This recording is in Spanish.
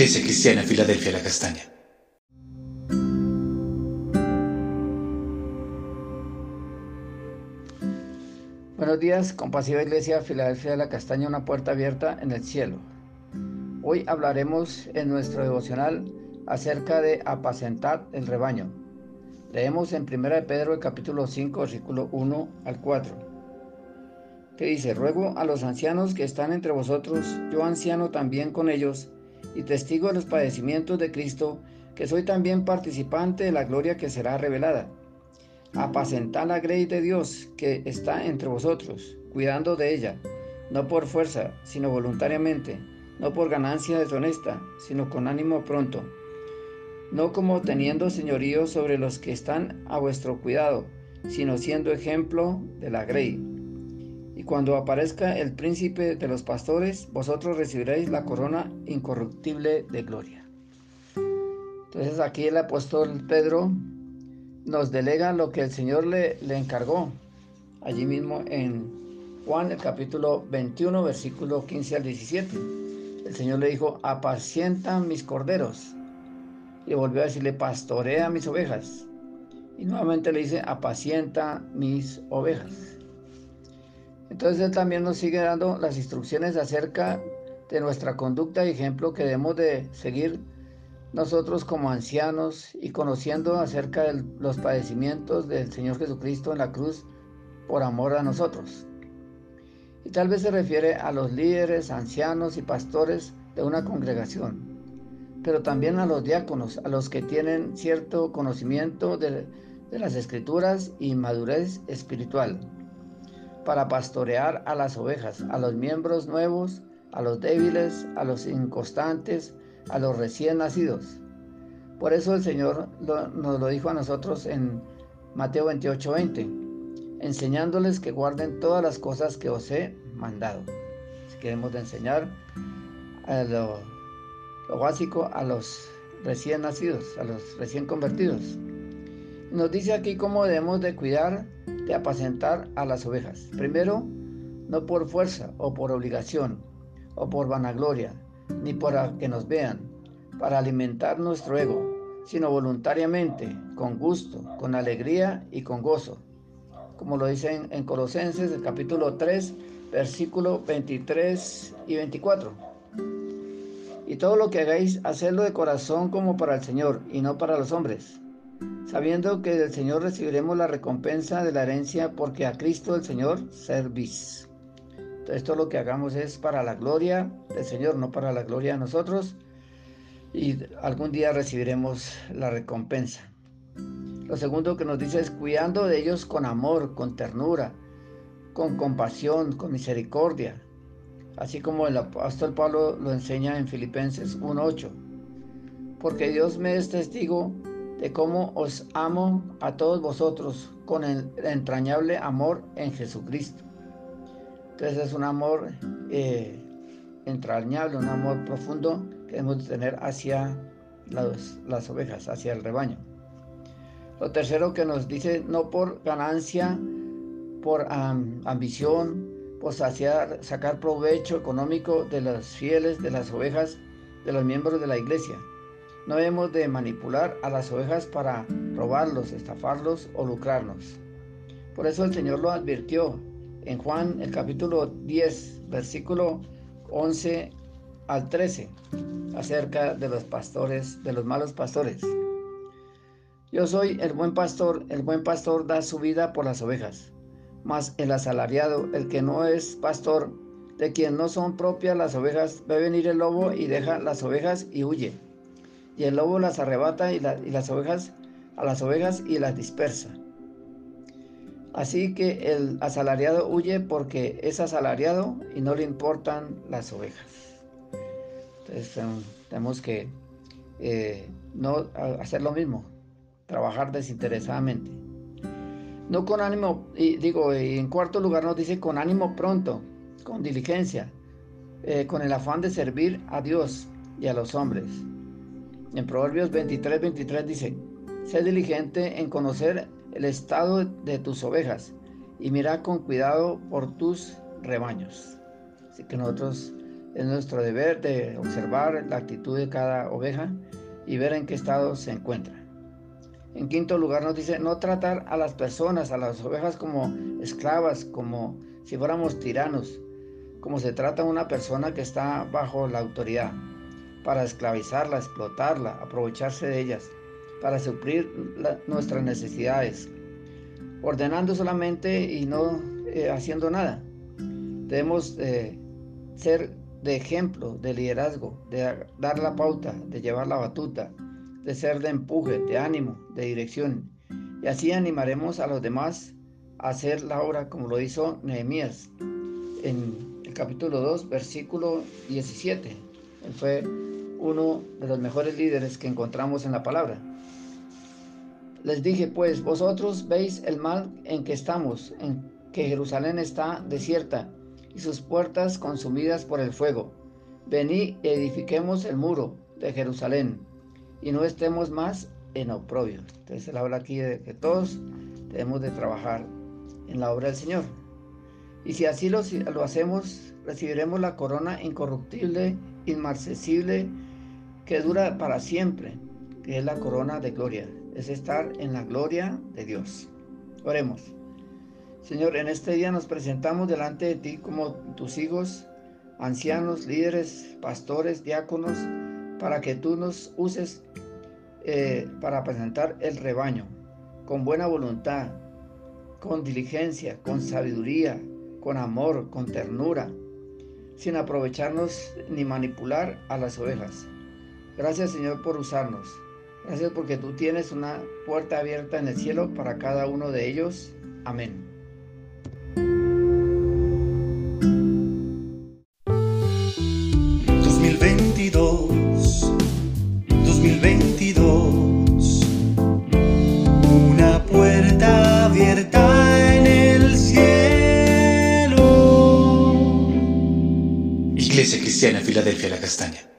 Iglesia Cristiana Filadelfia La Castaña. Buenos días, compasiva Iglesia Filadelfia La Castaña, una puerta abierta en el cielo. Hoy hablaremos en nuestro devocional acerca de apacentar el rebaño. Leemos en 1 Pedro el capítulo 5, versículo 1 al 4 que dice, ruego a los ancianos que están entre vosotros, yo anciano también con ellos, y testigo de los padecimientos de Cristo, que soy también participante de la gloria que será revelada. Apacentad la grey de Dios que está entre vosotros, cuidando de ella, no por fuerza, sino voluntariamente, no por ganancia deshonesta, sino con ánimo pronto, no como teniendo señorío sobre los que están a vuestro cuidado, sino siendo ejemplo de la grey y cuando aparezca el príncipe de los pastores, vosotros recibiréis la corona incorruptible de gloria. Entonces aquí el apóstol Pedro nos delega lo que el Señor le, le encargó, allí mismo en Juan el capítulo 21, versículo 15 al 17. El Señor le dijo, apacienta mis corderos. Y volvió a decirle, pastorea mis ovejas. Y nuevamente le dice, apacienta mis ovejas. Entonces Él también nos sigue dando las instrucciones acerca de nuestra conducta y ejemplo que debemos de seguir nosotros como ancianos y conociendo acerca de los padecimientos del Señor Jesucristo en la cruz por amor a nosotros. Y tal vez se refiere a los líderes, ancianos y pastores de una congregación, pero también a los diáconos, a los que tienen cierto conocimiento de, de las escrituras y madurez espiritual para pastorear a las ovejas, a los miembros nuevos, a los débiles, a los inconstantes, a los recién nacidos. Por eso el Señor nos lo dijo a nosotros en Mateo 28, 20, enseñándoles que guarden todas las cosas que os he mandado. Si queremos enseñar lo, lo básico a los recién nacidos, a los recién convertidos. Nos dice aquí cómo debemos de cuidar apacentar a las ovejas. Primero, no por fuerza o por obligación o por vanagloria, ni para que nos vean, para alimentar nuestro ego, sino voluntariamente, con gusto, con alegría y con gozo. Como lo dicen en Colosenses, el capítulo 3, versículo 23 y 24. Y todo lo que hagáis, hacedlo de corazón como para el Señor y no para los hombres sabiendo que del Señor recibiremos la recompensa de la herencia porque a Cristo el Señor servís. Entonces, esto lo que hagamos es para la gloria del Señor, no para la gloria de nosotros, y algún día recibiremos la recompensa. Lo segundo que nos dice es cuidando de ellos con amor, con ternura, con compasión, con misericordia, así como el apóstol Pablo lo enseña en Filipenses 1.8. Porque Dios me es testigo de cómo os amo a todos vosotros con el entrañable amor en Jesucristo. Entonces es un amor eh, entrañable, un amor profundo que debemos tener hacia las, las ovejas, hacia el rebaño. Lo tercero que nos dice, no por ganancia, por ambición, por sacar provecho económico de los fieles, de las ovejas, de los miembros de la iglesia, no debemos de manipular a las ovejas para robarlos, estafarlos o lucrarnos. Por eso el Señor lo advirtió en Juan el capítulo 10, versículo 11 al 13, acerca de los pastores, de los malos pastores. Yo soy el buen pastor, el buen pastor da su vida por las ovejas, mas el asalariado, el que no es pastor, de quien no son propias las ovejas, ve venir el lobo y deja las ovejas y huye y el lobo las arrebata y, las ovejas a las ovejas y las dispersa. Así que el asalariado huye porque es asalariado y no le importan las ovejas. Entonces tenemos que eh, no hacer lo mismo, trabajar desinteresadamente. No con ánimo, y digo, en cuarto lugar nos dice con ánimo pronto, con diligencia, eh, con el afán de servir a Dios y a los hombres. En Proverbios 23, 23 dice, sé diligente en conocer el estado de tus ovejas y mira con cuidado por tus rebaños. Así que nosotros Es nuestro deber de observar la actitud de cada oveja y ver en qué estado se encuentra. En quinto lugar nos dice no tratar a las personas, a las ovejas como esclavas, como si fuéramos tiranos, como se trata una persona que está bajo la autoridad, para esclavizarla, explotarla, aprovecharse de ellas, para suplir nuestras necesidades, ordenando solamente y no eh, haciendo nada. Debemos eh, ser de ejemplo, de liderazgo, de dar la pauta, de llevar la batuta, de ser de empuje, de ánimo, de dirección. Y así animaremos a los demás a hacer la obra como lo hizo Nehemías en el capítulo 2, versículo 17. Él fue uno de los mejores líderes que encontramos en la palabra. Les dije, pues, vosotros veis el mal en que estamos, en que Jerusalén está desierta y sus puertas consumidas por el fuego. Vení, edifiquemos el muro de Jerusalén y no estemos más en oprobio. Entonces él habla aquí de que todos debemos de trabajar en la obra del Señor. Y si así lo, lo hacemos, recibiremos la corona incorruptible, inmarcesible, que dura para siempre, que es la corona de gloria. Es estar en la gloria de Dios. Oremos. Señor, en este día nos presentamos delante de ti como tus hijos, ancianos, líderes, pastores, diáconos, para que tú nos uses eh, para presentar el rebaño con buena voluntad, con diligencia, con sabiduría, con amor, con ternura, sin aprovecharnos ni manipular a las ovejas. Gracias Señor por usarnos. Gracias porque tú tienes una puerta abierta en el cielo para cada uno de ellos. Amén. 2022. Una puerta abierta en el cielo. Iglesia Cristiana Filadelfia La Castaña.